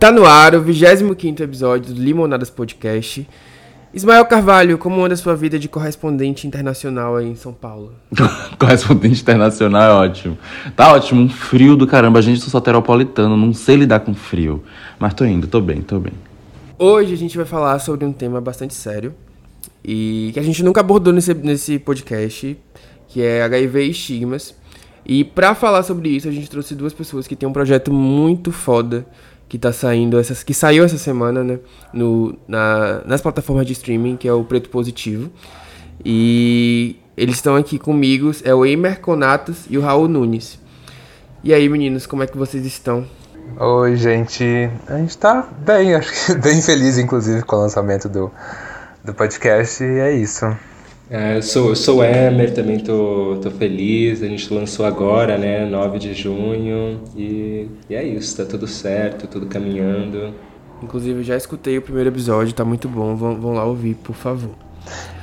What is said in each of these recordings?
Tá no ar o 25 episódio do Limonadas Podcast. Ismael Carvalho, como anda a sua vida de correspondente internacional aí em São Paulo? correspondente internacional é ótimo. Tá ótimo, um frio do caramba. A gente sou soteropolitano, não sei lidar com frio. Mas tô indo, tô bem, tô bem. Hoje a gente vai falar sobre um tema bastante sério e que a gente nunca abordou nesse, nesse podcast, que é HIV e estigmas. E para falar sobre isso, a gente trouxe duas pessoas que têm um projeto muito foda que tá saindo essas que saiu essa semana, né, no, na, nas plataformas de streaming, que é o Preto Positivo. E eles estão aqui comigo, é o Emer Conatos e o Raul Nunes. E aí, meninos, como é que vocês estão? Oi, gente. A gente tá bem, acho que bem feliz, inclusive, com o lançamento do, do podcast, e é isso. É, sou, sou Emer, também tô, tô feliz. A gente lançou agora, né, 9 de junho. E, e é isso, tá tudo certo, tudo caminhando. Inclusive, já escutei o primeiro episódio, tá muito bom. Vão, vão lá ouvir, por favor.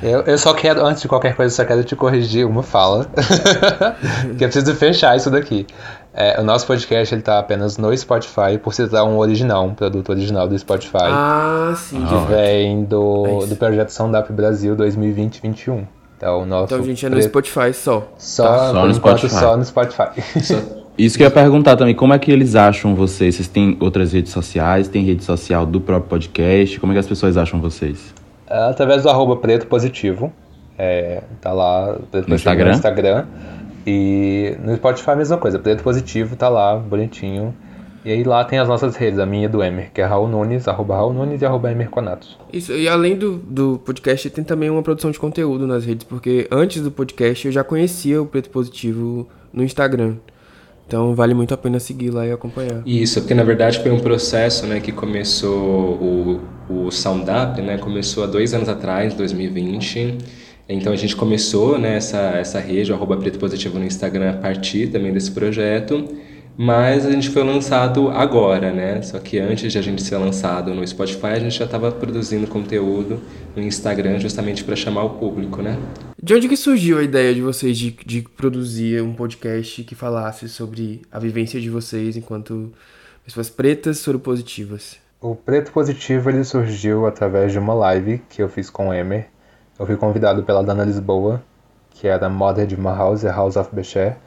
Eu, eu só quero, antes de qualquer coisa, só quero te corrigir uma fala. que eu preciso fechar isso daqui. É, o nosso podcast ele tá apenas no Spotify por se um original, um produto original do Spotify. Ah, sim. Que vem do, é do projeto Sound Brasil 2020-21. Então, nosso então, a gente é no Spotify só. Só, tá. só no Spotify. Só no Spotify. Só. Isso que eu ia perguntar também, como é que eles acham vocês? Vocês têm outras redes sociais? Tem rede social do próprio podcast? Como é que as pessoas acham vocês? É, através do arroba preto positivo. É, tá lá, preto no Instagram. no Instagram. E no Spotify a mesma coisa, preto positivo, tá lá, bonitinho. E aí lá tem as nossas redes, a minha e do Emer, que é Raul Nunes, arroba Raul Nunes e arroba Emer Conatos. Isso, e além do, do podcast, tem também uma produção de conteúdo nas redes, porque antes do podcast eu já conhecia o Preto Positivo no Instagram. Então vale muito a pena seguir lá e acompanhar. Isso, porque na verdade foi um processo né, que começou o, o Sound Up, né, começou há dois anos atrás, 2020. Então a gente começou né, essa, essa rede, arroba Preto Positivo no Instagram, a partir também desse projeto. Mas a gente foi lançado agora, né? Só que antes de a gente ser lançado no Spotify, a gente já estava produzindo conteúdo no Instagram justamente para chamar o público, né? De onde que surgiu a ideia de vocês de, de produzir um podcast que falasse sobre a vivência de vocês enquanto pessoas pretas soropositivas? O Preto Positivo ele surgiu através de uma live que eu fiz com o Emer. Eu fui convidado pela Dana Lisboa, que era mother de uma house, a House of Becher.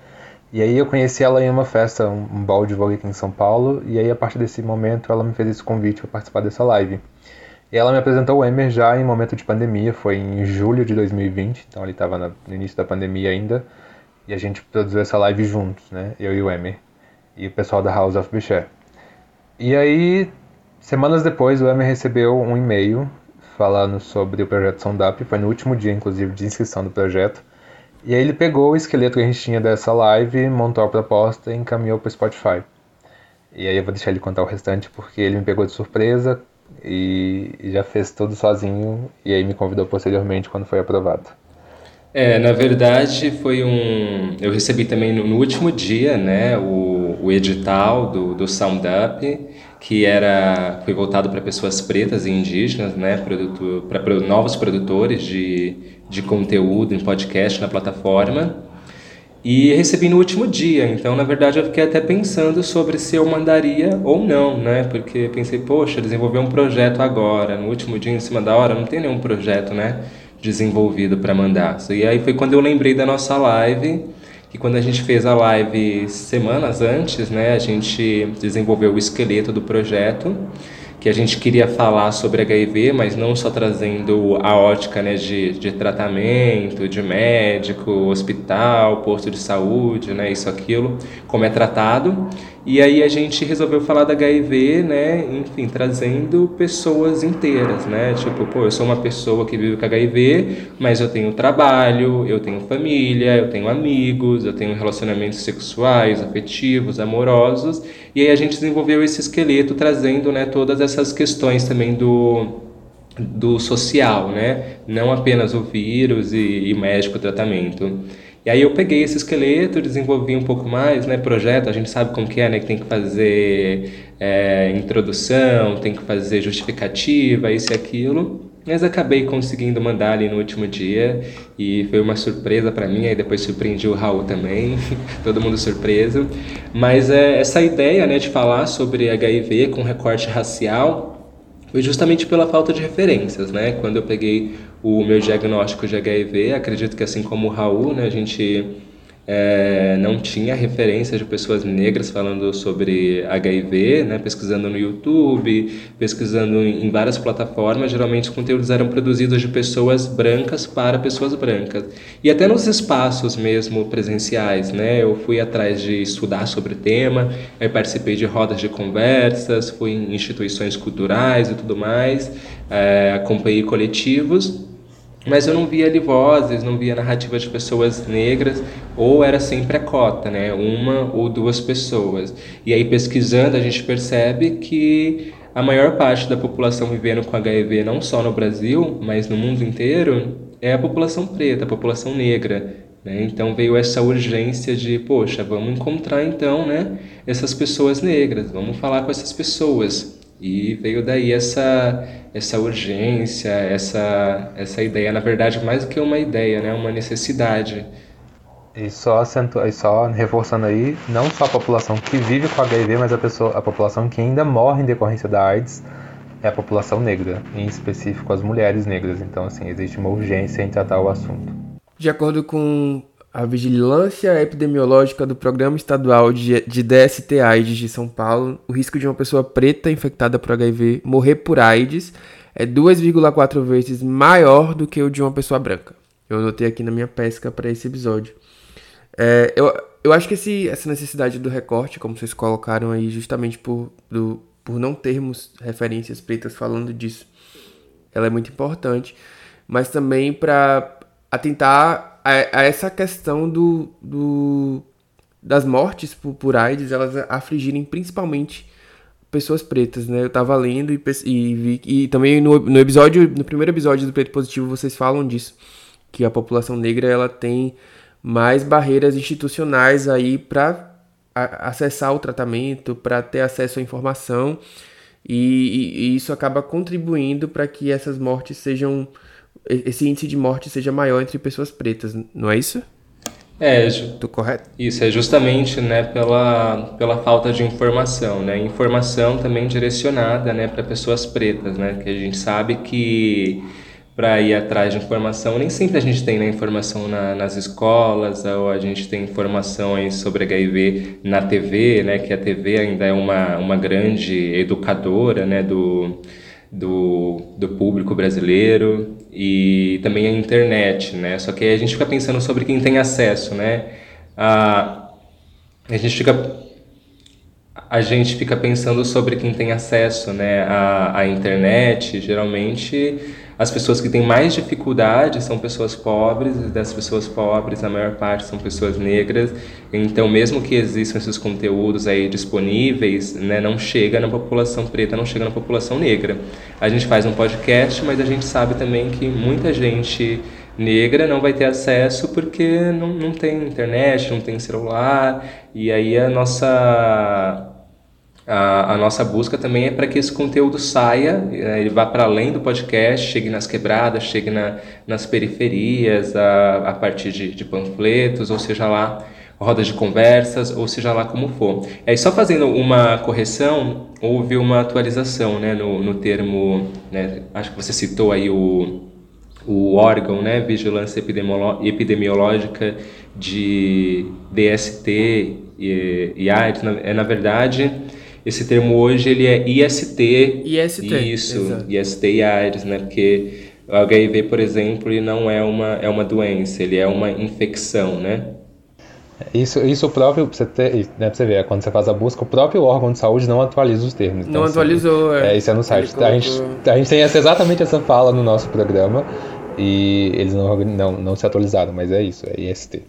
E aí eu conheci ela em uma festa, um, um ball de vôlei aqui em São Paulo, e aí a partir desse momento ela me fez esse convite para participar dessa live. E ela me apresentou o Emer já em momento de pandemia, foi em julho de 2020, então ele estava no início da pandemia ainda, e a gente produziu essa live juntos, né, eu e o Emer, e o pessoal da House of Bichette. E aí, semanas depois, o Emer recebeu um e-mail falando sobre o projeto Sound foi no último dia, inclusive, de inscrição do projeto, e aí ele pegou o esqueleto que a gente tinha dessa live, montou a proposta e encaminhou para o Spotify. E aí eu vou deixar ele contar o restante porque ele me pegou de surpresa e já fez tudo sozinho e aí me convidou posteriormente quando foi aprovado. É, na verdade foi um. Eu recebi também no, no último dia, né, o, o edital do, do Sound Up, que era foi voltado para pessoas pretas e indígenas, né, para novos produtores de de conteúdo em podcast na plataforma. E recebi no último dia, então na verdade eu fiquei até pensando sobre se eu mandaria ou não, né? Porque pensei, poxa, desenvolver um projeto agora, no último dia em cima da hora, não tem nenhum projeto, né? Desenvolvido para mandar. E aí foi quando eu lembrei da nossa live, que quando a gente fez a live semanas antes, né? A gente desenvolveu o esqueleto do projeto que a gente queria falar sobre HIV, mas não só trazendo a ótica né, de, de tratamento, de médico, hospital, posto de saúde, né, isso, aquilo, como é tratado. E aí a gente resolveu falar da HIV, né, enfim, trazendo pessoas inteiras, né, tipo, pô, eu sou uma pessoa que vive com HIV, mas eu tenho trabalho, eu tenho família, eu tenho amigos, eu tenho relacionamentos sexuais, afetivos, amorosos, e aí a gente desenvolveu esse esqueleto trazendo, né, todas essas questões também do do social, né? Não apenas o vírus e, e médico tratamento. E aí eu peguei esse esqueleto, desenvolvi um pouco mais, né? Projeto, a gente sabe como que é, né? Que tem que fazer é, introdução, tem que fazer justificativa, isso e aquilo. Mas acabei conseguindo mandar ali no último dia e foi uma surpresa para mim. Aí depois surpreendi o Raul também, todo mundo surpreso. Mas é, essa ideia né, de falar sobre HIV com recorte racial foi justamente pela falta de referências, né? Quando eu peguei o meu diagnóstico de HIV, acredito que assim como o Raul, né, a gente é, não tinha referência de pessoas negras falando sobre HIV, né, pesquisando no YouTube, pesquisando em, várias plataformas. Geralmente os conteúdos eram produzidos de pessoas brancas para pessoas brancas. E até nos espaços mesmo presenciais, né, eu fui atrás de estudar sobre o tema, participei de rodas de conversas, fui em instituições culturais e tudo mais, é, acompanhei coletivos mas eu não via ali vozes, não via narrativas de pessoas negras, ou era sempre a cota, né? Uma ou duas pessoas. E aí pesquisando a gente percebe que a maior parte da população vivendo com HIV, não só no Brasil, mas no mundo inteiro, é a população preta, a população negra. Né? Então veio essa urgência de, poxa, vamos encontrar então né, essas pessoas negras, vamos falar com essas pessoas. E veio daí essa, essa urgência, essa, essa ideia, na verdade, mais do que uma ideia, né? uma necessidade. E só, e só reforçando aí, não só a população que vive com HIV, mas a, pessoa, a população que ainda morre em decorrência da AIDS é a população negra, em específico as mulheres negras. Então, assim, existe uma urgência em tratar o assunto. De acordo com a Vigilância Epidemiológica do Programa Estadual de, DST AIDS de São Paulo, o risco de uma pessoa preta infectada por HIV morrer por AIDS é 2,4 vezes maior do que o de uma pessoa branca. Eu anotei aqui na minha pesca para esse episódio. É, eu, eu acho que esse, essa necessidade do recorte, como vocês colocaram aí, justamente por, do, por não termos referências pretas falando disso, ela é muito importante, mas também para atentar a, a essa questão do, do, das mortes por, por AIDS, elas afligirem principalmente pessoas pretas, né? Eu tava lendo e, e vi e também no, no episódio, no primeiro episódio do Preto Positivo, vocês falam disso, que a população negra ela tem mais barreiras institucionais aí para acessar o tratamento, para ter acesso à informação, e, e, e isso acaba contribuindo para que essas mortes sejam esse índice de morte seja maior entre pessoas pretas, não é isso? É, Tô correto? Isso é justamente, né, pela, pela falta de informação, né? Informação também direcionada, né, para pessoas pretas, né? Que a gente sabe que para ir atrás de informação, nem sempre a gente tem né, informação na, nas escolas, ou a gente tem informações sobre HIV na TV, né? Que a TV ainda é uma, uma grande educadora, né, do do, do público brasileiro e também a internet, né? Só que a gente fica pensando sobre quem tem acesso, né? A, a gente fica a gente fica pensando sobre quem tem acesso, né, à, à internet. Geralmente as pessoas que têm mais dificuldade são pessoas pobres, e das pessoas pobres, a maior parte são pessoas negras. Então, mesmo que existam esses conteúdos aí disponíveis, né, não chega na população preta, não chega na população negra. A gente faz um podcast, mas a gente sabe também que muita gente negra não vai ter acesso porque não, não tem internet, não tem celular, e aí a nossa a, a, nossa busca também é para que esse conteúdo saia, né, ele vá para além do podcast, chegue nas quebradas, chegue na, nas periferias, a, a partir de, de, panfletos, ou seja lá, rodas de conversas, ou seja lá como for. É só fazendo uma correção, houve uma atualização né, no, no termo, né, acho que você citou aí o, o órgão, né, Vigilância Epidemiológica de DST e, e AIDS, é na verdade esse termo hoje ele é IST. IST. Isso, exato. IST e AIDS, né? Porque o HIV, por exemplo, ele não é uma, é uma doença, ele é uma infecção, né? Isso, isso próprio, pra você, ter, né, pra você ver, quando você faz a busca, o próprio órgão de saúde não atualiza os termos. Então, não assim, atualizou, é. é. Isso é no site. A gente, a gente tem essa, exatamente essa fala no nosso programa e eles não, não, não se atualizaram, mas é isso, é IST.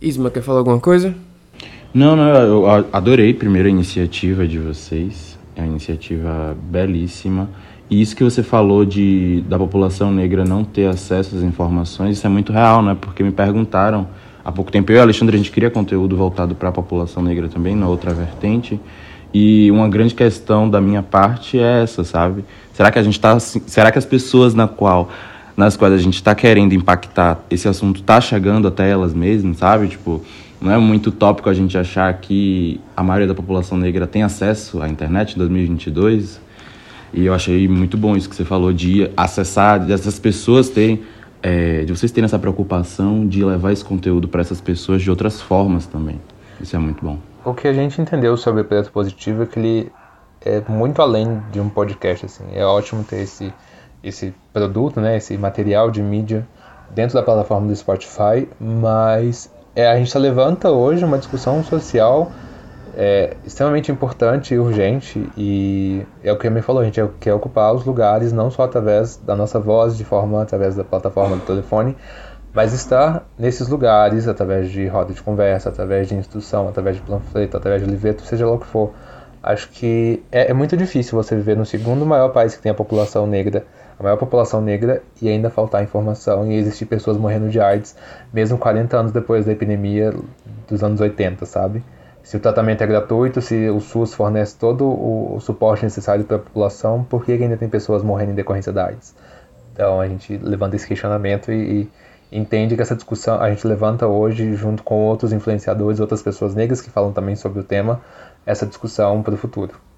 Isma, quer falar alguma coisa? Não, não, eu adorei primeiro a iniciativa de vocês. É uma iniciativa belíssima. E isso que você falou de da população negra não ter acesso às informações, isso é muito real, né? Porque me perguntaram há pouco tempo, eu e Alexandre, a gente queria conteúdo voltado para a população negra também, na outra vertente. E uma grande questão da minha parte é essa, sabe? Será que a gente está, será que as pessoas na qual nas quais a gente está querendo impactar, esse assunto está chegando até elas mesmas, sabe? Tipo, não é muito tópico a gente achar que a maioria da população negra tem acesso à internet em 2022. E eu achei muito bom isso que você falou de acessar, de essas pessoas terem, é, de vocês terem essa preocupação de levar esse conteúdo para essas pessoas de outras formas também. Isso é muito bom. O que a gente entendeu sobre o Preto Positivo é que ele é muito além de um podcast, assim. É ótimo ter esse esse produto, né, esse material de mídia dentro da plataforma do Spotify, mas é, a gente levanta hoje uma discussão social é, extremamente importante e urgente e é o que a me falou, a gente quer ocupar os lugares não só através da nossa voz, de forma através da plataforma do telefone, mas estar nesses lugares através de roda de conversa, através de instrução, através de panfleto, através de livreto, seja lá o que for. Acho que é, é muito difícil você viver no segundo maior país que tem a população negra a maior população negra e ainda faltar informação e existir pessoas morrendo de AIDS, mesmo 40 anos depois da epidemia dos anos 80, sabe? Se o tratamento é gratuito, se o SUS fornece todo o, suporte necessário para a população, por que ainda tem pessoas morrendo em decorrência da AIDS? Então a gente levanta esse questionamento e, e entende que essa discussão a gente levanta hoje, junto com outros influenciadores, outras pessoas negras que falam também sobre o tema, essa discussão para o futuro.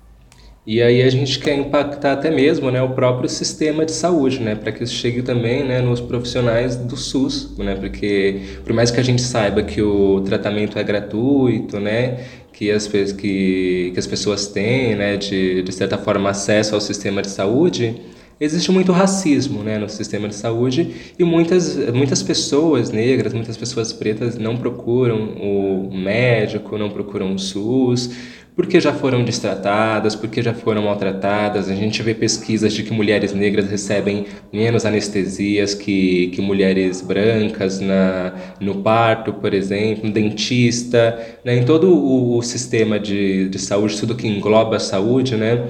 E aí a gente quer impactar até mesmo né, o próprio sistema de saúde, né, para que isso chegue também né, nos profissionais do SUS, né, porque por mais que a gente saiba que o tratamento é gratuito, né, que as, que, que as pessoas têm, né, de, de certa forma, acesso ao sistema de saúde, existe muito racismo né, no sistema de saúde e muitas, muitas pessoas negras, muitas pessoas pretas não procuram o médico, não procuram o SUS, porque já foram destratadas, porque já foram maltratadas. A gente vê pesquisas de que mulheres negras recebem menos anestesias que, que mulheres brancas na, no parto, por exemplo, no dentista, né? em todo o, o sistema de, de saúde, tudo que engloba a saúde, né?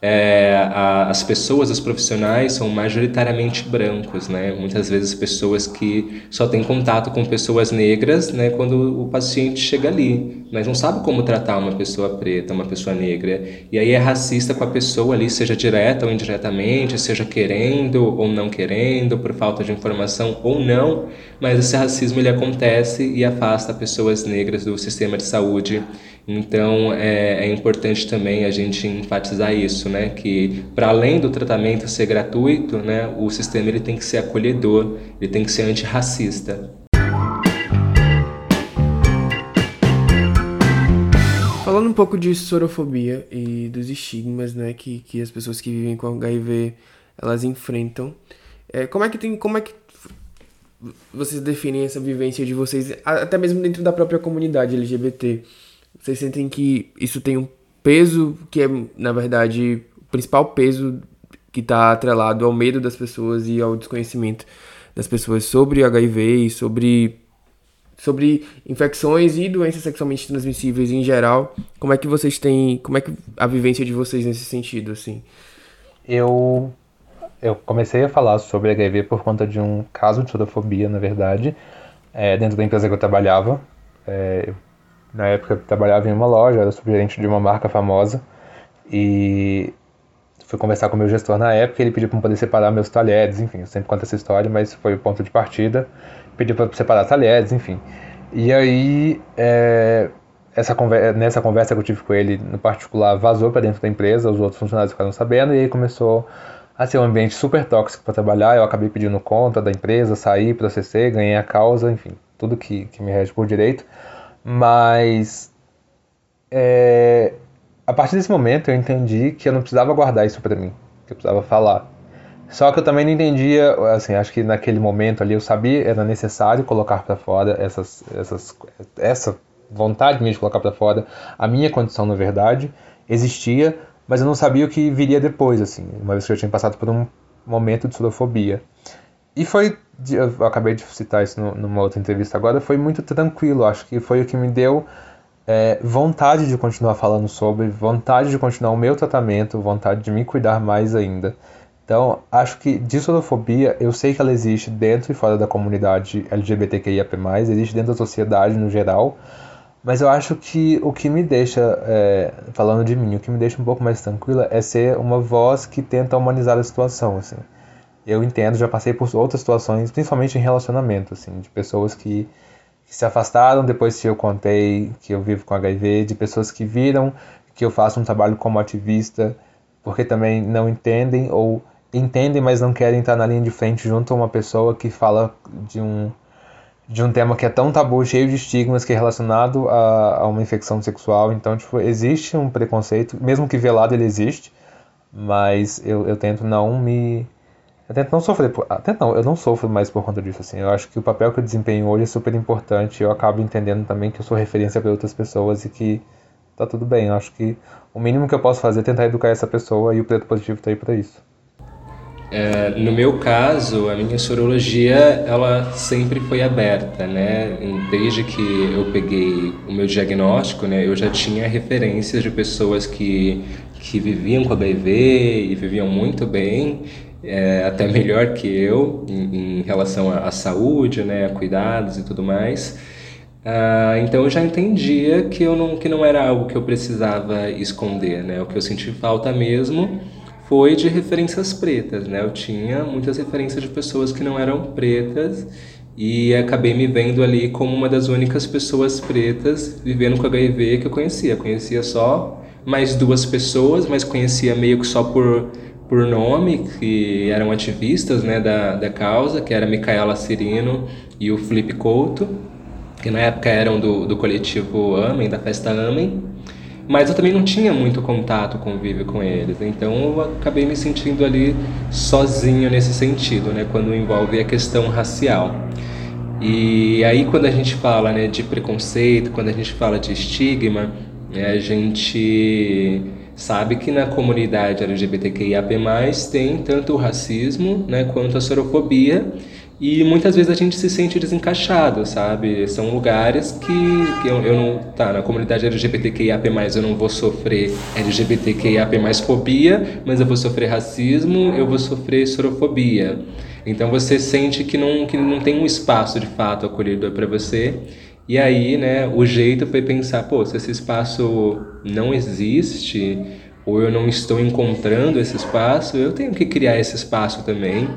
É, a, as pessoas, os profissionais são majoritariamente brancos, né? Muitas vezes pessoas que só têm contato com pessoas negras, né? Quando o paciente chega ali, mas não sabe como tratar uma pessoa preta, uma pessoa negra, e aí é racista com a pessoa ali, seja direta ou indiretamente, seja querendo ou não querendo, por falta de informação ou não, mas esse racismo ele acontece e afasta pessoas negras do sistema de saúde então é, é, importante também a gente enfatizar isso, né? Que para além do tratamento ser gratuito, né, o sistema ele tem que ser acolhedor, ele tem que ser antirracista. Falando um pouco de sorofobia e dos estigmas, né, que, que as pessoas que vivem com HIV elas enfrentam, é, como é que tem, como é que vocês definem essa vivência de vocês, até mesmo dentro da própria comunidade LGBT? Vocês sentem que isso tem um peso que é, na verdade, o principal peso que está atrelado ao medo das pessoas e ao desconhecimento das pessoas sobre HIV e sobre sobre infecções e doenças sexualmente transmissíveis em geral. Como é que vocês têm, como é que a vivência de vocês nesse sentido assim? Eu eu comecei a falar sobre HIV por conta de um caso de sorofobia, na verdade, é, dentro da empresa que eu trabalhava. É, eu na época trabalhava em uma loja, era subgerente de uma marca famosa e fui conversar com o meu gestor na época, ele pediu para poder separar meus talheres, enfim, eu sempre conto essa história, mas foi o ponto de partida, pediu para separar talheres, enfim. E aí, é, essa conversa, nessa conversa que eu tive com ele, no particular, vazou para dentro da empresa, os outros funcionários ficaram sabendo, e aí começou a ser um ambiente super tóxico para trabalhar, eu acabei pedindo conta da empresa, saí, processei, ganhei a causa, enfim, tudo que, que me rege por direito. Mas é, a partir desse momento eu entendi que eu não precisava guardar isso para mim, que eu precisava falar. Só que eu também não entendia, assim, acho que naquele momento ali eu sabia era necessário colocar para fora essas, essas, essa vontade minha de colocar para fora a minha condição na verdade existia, mas eu não sabia o que viria depois, assim, uma vez que eu tinha passado por um momento de surofobia. E foi, eu acabei de citar isso numa outra entrevista agora, foi muito tranquilo, acho que foi o que me deu é, vontade de continuar falando sobre, vontade de continuar o meu tratamento, vontade de me cuidar mais ainda. Então, acho que dissorofobia, eu sei que ela existe dentro e fora da comunidade LGBTQIAP+, existe dentro da sociedade no geral, Mas eu acho que o que me deixa, é, falando de mim, o que me deixa um pouco mais tranquila é ser uma voz que tenta humanizar a situação, assim. Eu entendo, já passei por outras situações, principalmente em relacionamento, assim, de pessoas que, que se afastaram depois que eu contei que eu vivo com HIV, de pessoas que viram que eu faço um trabalho como ativista, porque também não entendem ou entendem, mas não querem estar na linha de frente junto a uma pessoa que fala de um de um tema que é tão tabu, cheio de estigmas, que é relacionado a, a uma infecção sexual. Então, tipo, existe um preconceito, mesmo que velado ele existe, mas eu, eu tento não me... Eu tento não sofrer, por, até não, eu não sofro mais por conta disso, assim. Eu acho que o papel que eu desempenho hoje é super importante. Eu acabo entendendo também que eu sou referência para outras pessoas e que tá tudo bem. Eu acho que o mínimo que eu posso fazer é tentar educar essa pessoa e o preto positivo tá aí para isso. É, no meu caso, a minha sorologia ela sempre foi aberta, né? Desde que eu peguei o meu diagnóstico, né, eu já tinha referências de pessoas que, que viviam com HIV e viviam muito bem, é, até melhor que eu em, em relação à, à, saúde, né, a cuidados e tudo mais. Ah, então eu já entendia que, eu não, que não era algo que eu precisava esconder, né? O que eu senti falta mesmo foi de referências pretas, né? Eu tinha muitas referências de pessoas que não eram pretas e acabei me vendo ali como uma das únicas pessoas pretas vivendo com HIV que eu conhecia. Conhecia só mais duas pessoas, mas conhecia meio que só por, por nome, que eram ativistas né, da, da causa, que era Micaela Cirino e o Felipe Couto, que na época eram do, do coletivo Amém, da festa Amém. Mas eu também não tinha muito contato, convívio com eles. Então eu acabei me sentindo ali sozinho nesse sentido, né? Quando envolve a questão racial. E aí quando a gente fala né, de preconceito, quando a gente fala de estigma, né, a gente sabe que na comunidade LGBTQIAP+, tem tanto o racismo né, quanto a sorofobia, e muitas vezes a gente se sente desencaixado, sabe? São lugares que, que eu, eu não. Tá, na comunidade LGBTQIAP, eu não vou sofrer LGBTQIAP fobia, mas eu vou sofrer racismo, eu vou sofrer sorofobia. Então você sente que não, que não tem um espaço de fato acolhedor para você. E aí, né, o jeito foi pensar, pô, se esse espaço não existe, ou eu não estou encontrando esse espaço, eu tenho que criar esse espaço também.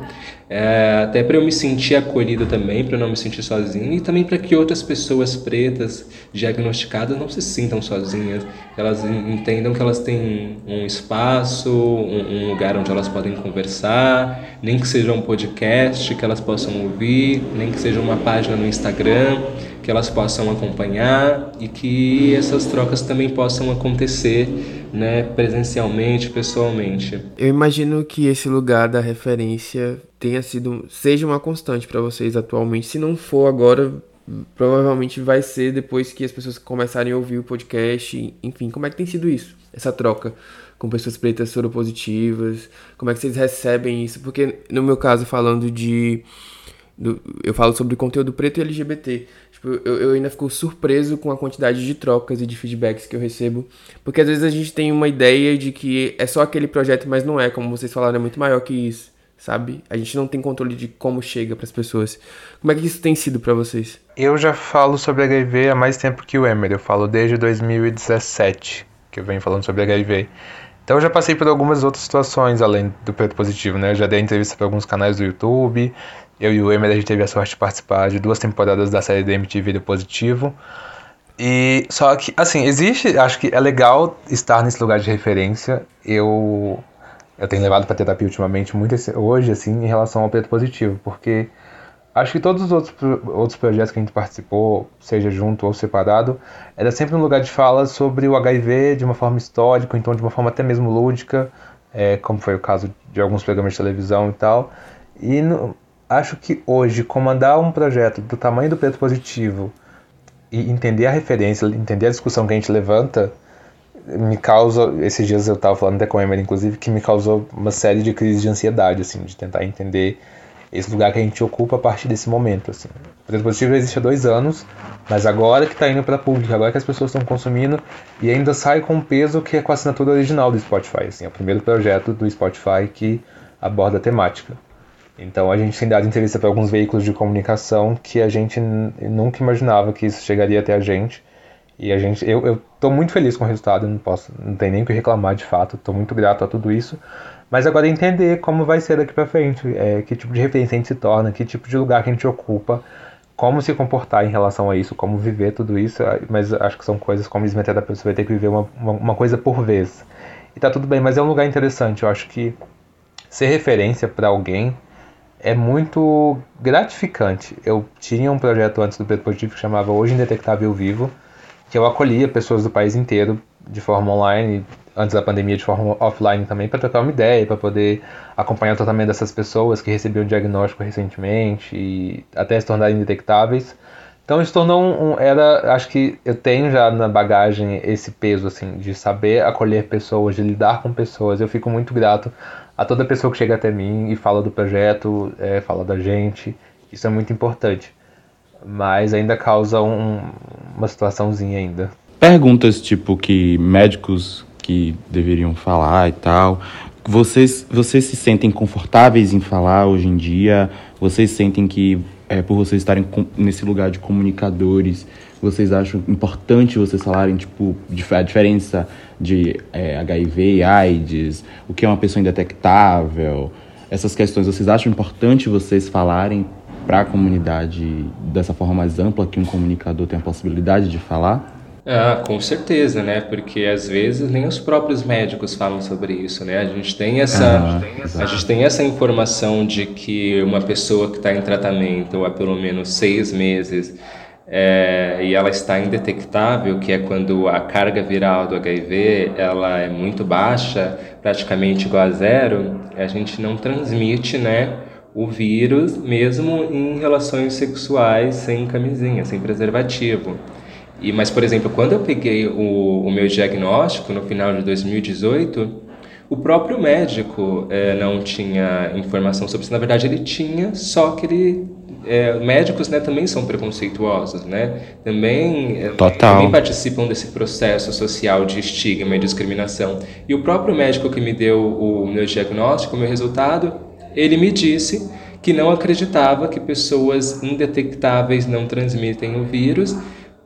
É, até para eu me sentir acolhido também, para não me sentir sozinho e também para que outras pessoas pretas diagnosticadas não se sintam sozinhas, elas entendam que elas têm um espaço, um, um lugar onde elas podem conversar, nem que seja um podcast que elas possam ouvir, nem que seja uma página no Instagram que elas possam acompanhar e que essas trocas também possam acontecer né, presencialmente, pessoalmente. Eu imagino que esse lugar da referência tenha sido, seja uma constante para vocês atualmente. Se não for agora, provavelmente vai ser depois que as pessoas começarem a ouvir o podcast. Enfim, como é que tem sido isso? Essa troca com pessoas pretas soropositivas? Como é que vocês recebem isso? Porque no meu caso, falando de. Do, eu falo sobre conteúdo preto e LGBT. Tipo, eu, eu ainda fico surpreso com a quantidade de trocas e de feedbacks que eu recebo. Porque às vezes a gente tem uma ideia de que é só aquele projeto, mas não é. Como vocês falaram, é muito maior que isso sabe? A gente não tem controle de como chega para as pessoas. Como é que isso tem sido para vocês? Eu já falo sobre HIV há mais tempo que o Emer. Eu falo desde 2017 que eu venho falando sobre HIV. Então eu já passei por algumas outras situações além do preto positivo, né? Eu já dei entrevista para alguns canais do YouTube. Eu e o Emer a gente teve a sorte de participar de duas temporadas da série da MTV do Positivo. E só que, assim, existe, acho que é legal estar nesse lugar de referência. Eu eu tenho levado para terapia ultimamente muito esse, hoje assim em relação ao preto positivo, porque acho que todos os outros, outros projetos que a gente participou, seja junto ou separado, era sempre um lugar de fala sobre o HIV de uma forma histórica, então de uma forma até mesmo lúdica, é, como foi o caso de alguns programas de televisão e tal. E no, acho que hoje comandar um projeto do tamanho do preto positivo e entender a referência, entender a discussão que a gente levanta, me causa, esses dias eu estava falando até com a Emery, inclusive, que me causou uma série de crises de ansiedade, assim, de tentar entender esse lugar que a gente ocupa a partir desse momento, assim. O Preto Positivo existe há dois anos, mas agora que está indo para público, agora que as pessoas estão consumindo, e ainda sai com o peso que é com a assinatura original do Spotify, assim, é o primeiro projeto do Spotify que aborda a temática. Então a gente tem dado entrevista para alguns veículos de comunicação que a gente nunca imaginava que isso chegaria até a gente, E a gente, eu, eu tô muito feliz com o resultado, não posso, não tem nem o que reclamar de fato, tô muito grato a tudo isso. Mas agora é entender como vai ser daqui para frente, é, que tipo de referência a gente se torna, que tipo de lugar que a gente ocupa, como se comportar em relação a isso, como viver tudo isso. Mas acho que são coisas, como diz minha pessoa vai ter que viver uma, uma, uma coisa por vez. E tá tudo bem, mas é um lugar interessante. Eu acho que ser referência para alguém é muito gratificante. Eu tinha um projeto antes do Preto Positivo que chamava Hoje Indetectável Vivo, que eu acolhia pessoas do país inteiro de forma online, antes da pandemia de forma offline também, para trocar uma ideia, para poder acompanhar o tratamento dessas pessoas que recebiam diagnóstico recentemente e até se tornarem indetectáveis. Então isso tornou um, um, era, acho que eu tenho já na bagagem esse peso assim de saber acolher pessoas, de lidar com pessoas. Eu fico muito grato a toda pessoa que chega até mim e fala do projeto, é, fala da gente. Isso é muito importante mas ainda causa um, uma situaçãozinha ainda. Perguntas tipo que médicos que deveriam falar e tal. Vocês, vocês se sentem confortáveis em falar hoje em dia? Vocês sentem que, é, por vocês estarem nesse lugar de comunicadores, vocês acham importante vocês falarem, tipo, a diferença de é, HIV e AIDS, o que é uma pessoa indetectável, essas questões, vocês acham importante vocês falarem para a comunidade dessa forma mais ampla que um comunicador tem a possibilidade de falar? Ah, com certeza, né? Porque às vezes nem os próprios médicos falam sobre isso, né? A gente tem essa, ah, a gente tem essa informação de que uma pessoa que está em tratamento há pelo menos seis meses é, e ela está indetectável, que é quando a carga viral do HIV ela é muito baixa, praticamente igual a zero, a gente não transmite, né? o vírus mesmo em relações sexuais sem camisinha, sem preservativo. E, mas, por exemplo, quando eu peguei o, o meu diagnóstico no final de 2018, o próprio médico é, não tinha informação sobre isso. Na verdade, ele tinha, só que ele é, médicos né, também são preconceituosos, né? Também, Total. também participam desse processo social de estigma e discriminação. E o próprio médico que me deu o meu diagnóstico, o meu resultado, ele me disse que não acreditava que pessoas indetectáveis não transmitem o vírus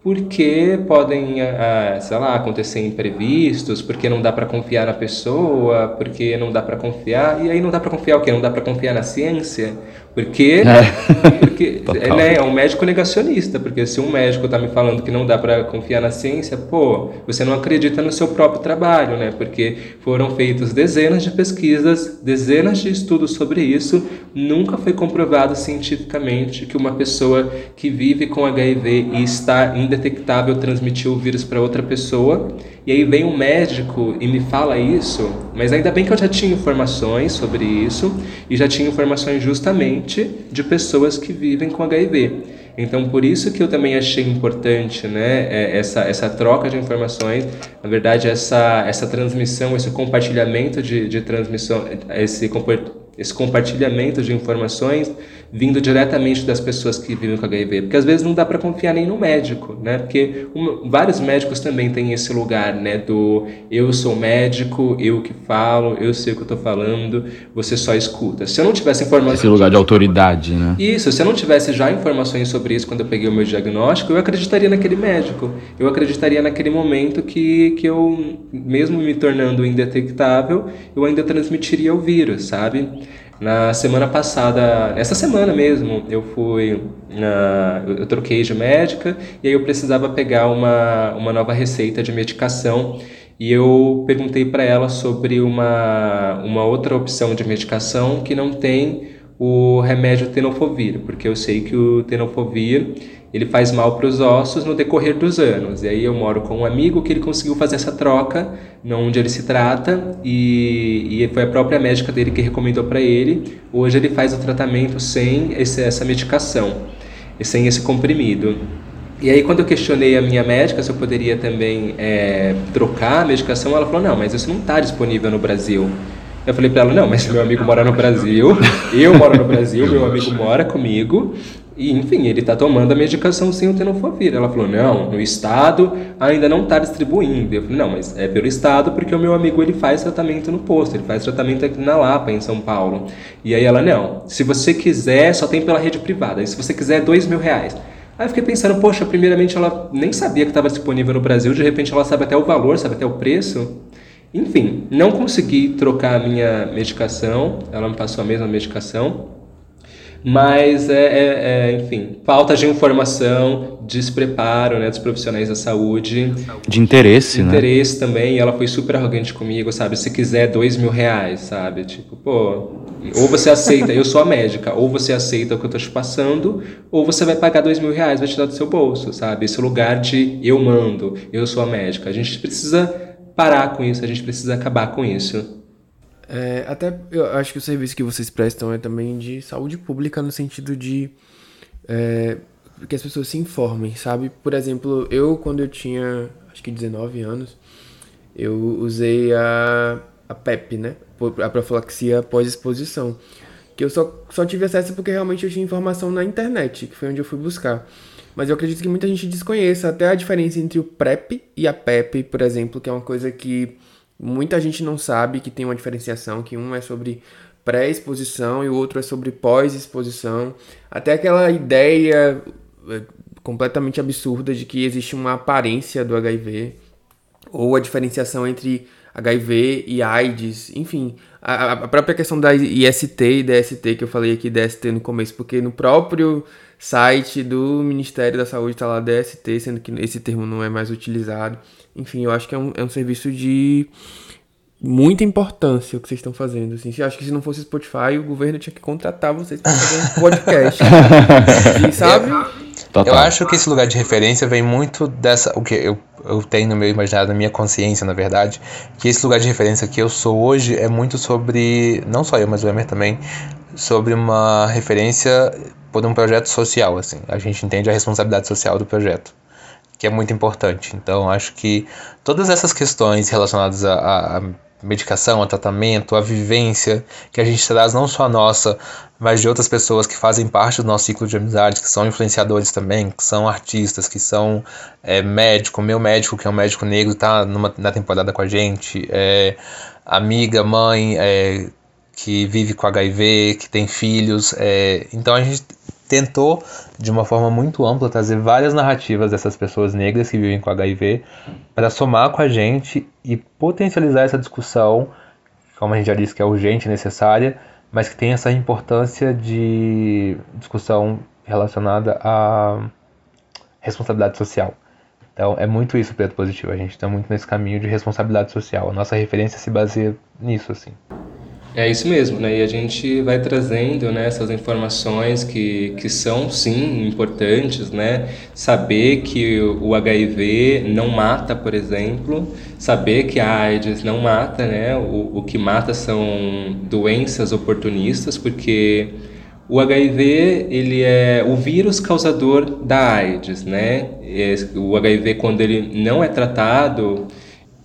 porque podem, ah, sei lá, acontecer imprevistos, porque não dá para confiar na pessoa, porque não dá para confiar. E aí não dá para confiar o quê? Não dá para confiar na ciência? Porque, é. porque né, é um médico negacionista, porque se um médico está me falando que não dá para confiar na ciência, pô, você não acredita no seu próprio trabalho, né? Porque foram feitas dezenas de pesquisas, dezenas de estudos sobre isso, nunca foi comprovado cientificamente que uma pessoa que vive com HIV e está indetectável transmitiu o vírus para outra pessoa. E aí vem um médico e me fala isso, mas ainda bem que eu já tinha informações sobre isso e já tinha informações justamente de pessoas que vivem com HIV. Então, por isso que eu também achei importante né, é, essa, essa troca de informações, na verdade, essa, essa transmissão, esse compartilhamento de, de transmissão, esse esse compartilhamento de informações vindo diretamente das pessoas que vivem com HIV, porque às vezes não dá para confiar nem no médico, né? Porque um, vários médicos também têm esse lugar, né? Do eu sou médico, eu que falo, eu sei o que eu estou falando, você só escuta. Se eu não tivesse informações, esse lugar de autoridade, né? Isso. Se eu não tivesse já informações sobre isso quando eu peguei o meu diagnóstico, eu acreditaria naquele médico. Eu acreditaria naquele momento que que eu, mesmo me tornando indetectável, eu ainda transmitiria o vírus, sabe? Na semana passada, essa semana mesmo, eu fui na, eu troquei de médica e aí eu precisava pegar uma, uma nova receita de medicação e eu perguntei para ela sobre uma, uma outra opção de medicação que não tem o remédio tenofovir, porque eu sei que o tenofovir ele faz mal para os ossos no decorrer dos anos. E aí eu moro com um amigo que ele conseguiu fazer essa troca, onde ele se trata, e, e foi a própria médica dele que recomendou para ele. Hoje ele faz o tratamento sem esse, essa medicação, sem esse comprimido. E aí quando eu questionei a minha médica se eu poderia também é, trocar a medicação, ela falou, não, mas isso não está disponível no Brasil. Eu falei para ela, não, mas meu amigo mora no Brasil, eu moro no Brasil, meu amigo mora comigo, e, enfim, ele está tomando a medicação sem o tenofovir. Ela falou, não, no Estado ainda não está distribuindo. Eu falei, não, mas é pelo Estado porque o meu amigo ele faz tratamento no posto, ele faz tratamento aqui na Lapa, em São Paulo. E aí ela, não, se você quiser, só tem pela rede privada. E se você quiser, dois mil reais. Aí eu fiquei pensando, poxa, primeiramente ela nem sabia que estava disponível no Brasil, de repente ela sabe até o valor, sabe até o preço. Enfim, não consegui trocar a minha medicação, ela me passou a mesma medicação. Mas, é, é, é, enfim, falta de informação, despreparo né, dos profissionais da saúde. De interesse, né? Interesse também, e ela foi super arrogante comigo, sabe? Se quiser dois mil reais, sabe? Tipo, pô, ou você aceita, eu sou a médica, ou você aceita o que eu tô te passando, ou você vai pagar dois mil reais, vai te dar do seu bolso, sabe? Esse lugar de eu mando, eu sou a médica. A gente precisa parar com isso, a gente precisa acabar com isso. É, até eu acho que o serviço que vocês prestam é também de saúde pública no sentido de é, que as pessoas se informem, sabe? Por exemplo, eu quando eu tinha acho que 19 anos, eu usei a, a PEP, né? A profilaxia pós-exposição. Que eu só, só tive acesso porque realmente eu tinha informação na internet, que foi onde eu fui buscar. Mas eu acredito que muita gente desconheça até a diferença entre o PrEP e a PEP, por exemplo, que é uma coisa que Muita gente não sabe que tem uma diferenciação, que um é sobre pré-exposição e o outro é sobre pós-exposição. Até aquela ideia é, completamente absurda de que existe uma aparência do HIV ou a diferenciação entre HIV e AIDS, enfim, a, a própria questão da IST e DST que eu falei aqui DST no começo, porque no próprio site do Ministério da Saúde está lá DST, sendo que esse termo não é mais utilizado. Enfim, eu acho que é um, é um serviço de muita importância o que vocês estão fazendo. Assim, eu acho que se não fosse Spotify, o governo tinha que contratar vocês para fazer um podcast. e, sabe? Eu, eu acho que esse lugar de referência vem muito dessa. O que eu, eu tenho no meu imaginário, na minha consciência, na verdade, que esse lugar de referência que eu sou hoje é muito sobre. Não só eu, mas o Emer também. Sobre uma referência por um projeto social. assim A gente entende a responsabilidade social do projeto que é muito importante. Então, acho que todas essas questões relacionadas à, medicação, a tratamento, a vivência que a gente traz não só a nossa, mas de outras pessoas que fazem parte do nosso ciclo de amizade, que são influenciadores também, que são artistas, que são é, médico, meu médico, que é um médico negro, está na temporada com a gente, é, amiga, mãe, é, que vive com HIV, que tem filhos. É, então a gente tentou, de uma forma muito ampla, trazer várias narrativas dessas pessoas negras que vivem com HIV para somar com a gente e potencializar essa discussão, como a gente já disse, que é urgente necessária, mas que tem essa importância de discussão relacionada à responsabilidade social. Então é muito isso o Preto Positivo, a gente está muito nesse caminho de responsabilidade social. A nossa referência se baseia nisso, assim. É isso mesmo, né? E a gente vai trazendo né, essas informações que, que são, sim, importantes, né? Saber que o HIV não mata, por exemplo, saber que a AIDS não mata, né? O, o que mata são doenças oportunistas, porque o HIV, ele é o vírus causador da AIDS, né? O HIV, quando ele não é tratado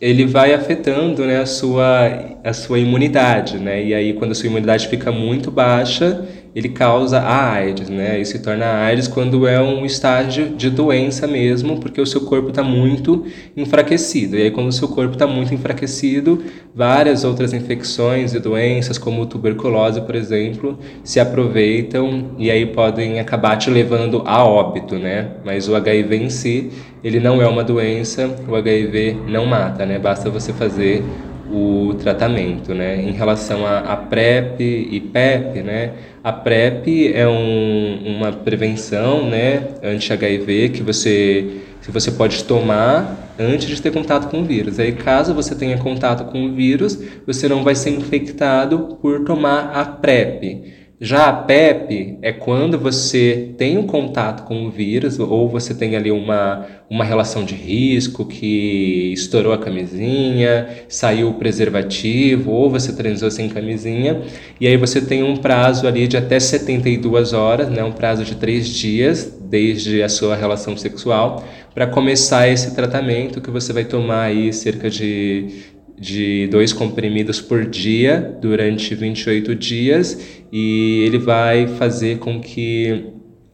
ele vai afetando né, a, sua, a sua imunidade, né? E aí, quando a sua imunidade fica muito baixa, ele causa a AIDS, né? E se torna AIDS quando é um estágio de doença mesmo, porque o seu corpo está muito enfraquecido. E aí, quando o seu corpo está muito enfraquecido, várias outras infecções e doenças, como tuberculose, por exemplo, se aproveitam e aí podem acabar te levando a óbito, né? Mas o HIV em si, ele não é uma doença, o HIV não mata, né? Basta você fazer o tratamento, né? Em relação a PrEP e PEP, né? A PrEP é um, uma prevenção, né, anti-HIV que você, que você pode tomar antes de ter contato com o vírus. Aí, caso você tenha contato com o vírus, você não vai ser infectado por tomar a PrEP. Já a PEP é quando você tem um contato com o vírus ou você tem ali uma, uma relação de risco que estourou a camisinha, saiu o preservativo ou você transou sem camisinha. E aí você tem um prazo ali de até 72 horas, né, um prazo de três dias desde a sua relação sexual para começar esse tratamento que você vai tomar aí cerca de de dois comprimidos por dia durante 28 dias e ele vai fazer com que,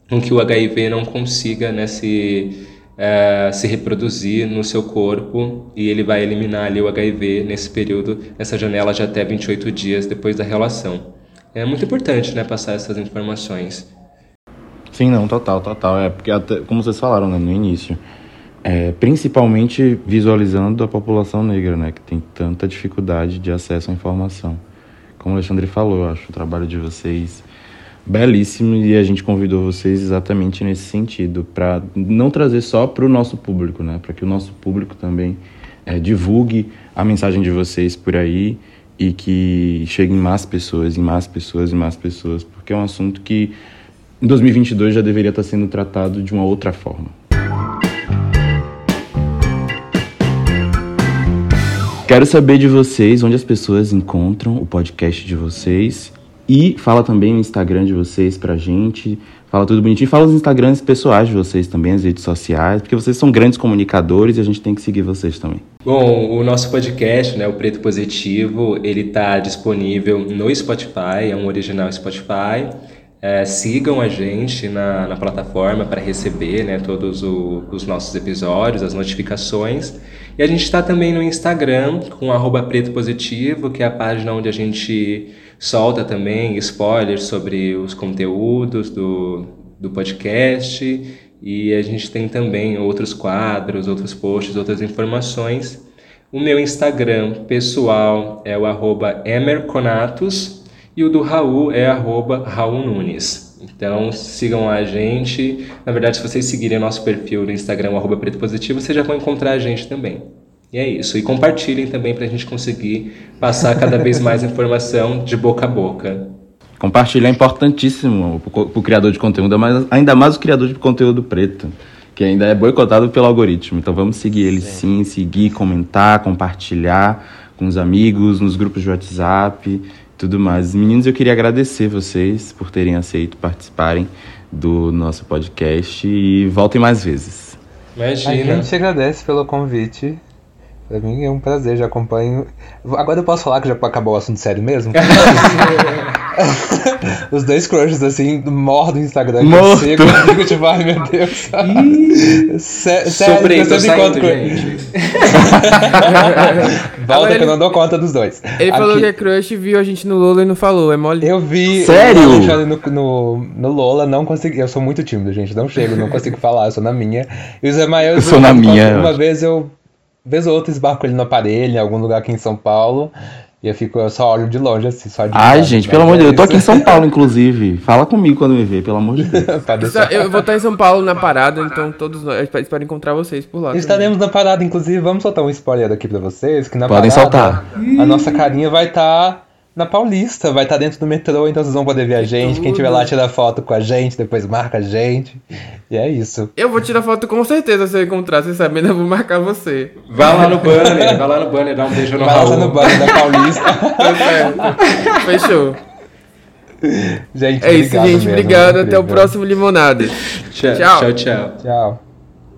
com que o HIV não consiga né, se, uh, se reproduzir no seu corpo e ele vai eliminar ali o HIV nesse período, nessa janela de até 28 dias depois da relação. É muito importante né, passar essas informações. Sim, não, total, total. É porque, até, como vocês falaram né, no início, é, principalmente visualizando a população negra, né, que tem tanta dificuldade de acesso à informação. Como o Alexandre falou, eu acho o trabalho de vocês belíssimo e a gente convidou vocês exatamente nesse sentido, para não trazer só para o nosso público, né, para que o nosso público também é, divulgue a mensagem de vocês por aí e que chegue em mais pessoas, em mais pessoas, em mais pessoas, porque é um assunto que em 2022 já deveria estar sendo tratado de uma outra forma. Quero saber de vocês onde as pessoas encontram o podcast de vocês e fala também o Instagram de vocês pra gente. Fala tudo bonitinho. Fala os Instagrams pessoais de vocês também, as redes sociais, porque vocês são grandes comunicadores e a gente tem que seguir vocês também. Bom, o nosso podcast, né, o Preto Positivo, ele está disponível no Spotify, é um original Spotify. É, sigam a gente na, na plataforma para receber né, todos o, os nossos episódios, as notificações. E a gente está também no Instagram com arroba Preto Positivo, que é a página onde a gente solta também spoilers sobre os conteúdos do, do podcast. E a gente tem também outros quadros, outros posts, outras informações. O meu Instagram pessoal é o arroba emerconatos e o do Raul é arroba Raul Nunes. Então sigam a gente. Na verdade, se vocês seguirem nosso perfil no Instagram, arroba Preto Positivo, vocês já vão encontrar a gente também. E é isso. E compartilhem também para a gente conseguir passar cada vez mais informação de boca a boca. Compartilhar é importantíssimo para o criador de conteúdo, mas ainda mais o criador de conteúdo preto, que ainda é boicotado pelo algoritmo. Então vamos seguir ele sim, sim seguir, comentar, compartilhar com os amigos, nos grupos de WhatsApp, tudo mais. Meninos, eu queria agradecer vocês por terem aceito participarem do nosso podcast e voltem mais vezes. Imagina. A gente agradece pelo convite. Pra mim é um prazer, já acompanho. Agora eu posso falar que já acabou o assunto sério mesmo? Os dois crushes, assim, morro do Instagram. Morto. Que eu sigo, eu digo, tipo, ai meu Deus. Sé sério, eu sempre encontro com Volta que eu não dou conta dos dois. Ele Aqui. falou que é crush, viu a gente no Lola e não falou, é mole. Eu vi. Sério? Eu no, no, no Lola, não consegui. Eu sou muito tímido, gente. Não chego, não consigo falar, eu sou na minha. E o Zé Maia, eu sou na minha. Uma vez eu vez ou outra esbarco ele no aparelho, em algum lugar aqui em São Paulo. E eu fico, eu só olho de longe, assim, só de Ai, gente, pelo amor de Deus, eu tô aqui em São Paulo, inclusive. Fala comigo quando me ver, pelo amor de Deus. eu vou estar em São Paulo na parada, então todos nós espero encontrar vocês por lá. Estaremos também. na parada, inclusive, vamos soltar um spoiler aqui pra vocês, que na Podem parada, soltar. A nossa carinha vai estar. Tá na Paulista, vai estar tá dentro do metrô, então vocês vão poder ver a gente. Tudo. Quem tiver lá tira foto com a gente, depois marca a gente. E é isso. Eu vou tirar foto com certeza se eu encontrar, você sabendo, eu vou marcar você. Vai lá no banner, vai lá no banner, dá um beijo no Vai lá no banner da Paulista. tá Fechou. Gente, é isso, gente. Mesmo, obrigado. Até o próximo Limonada. tchau. Tchau, tchau. Tchau.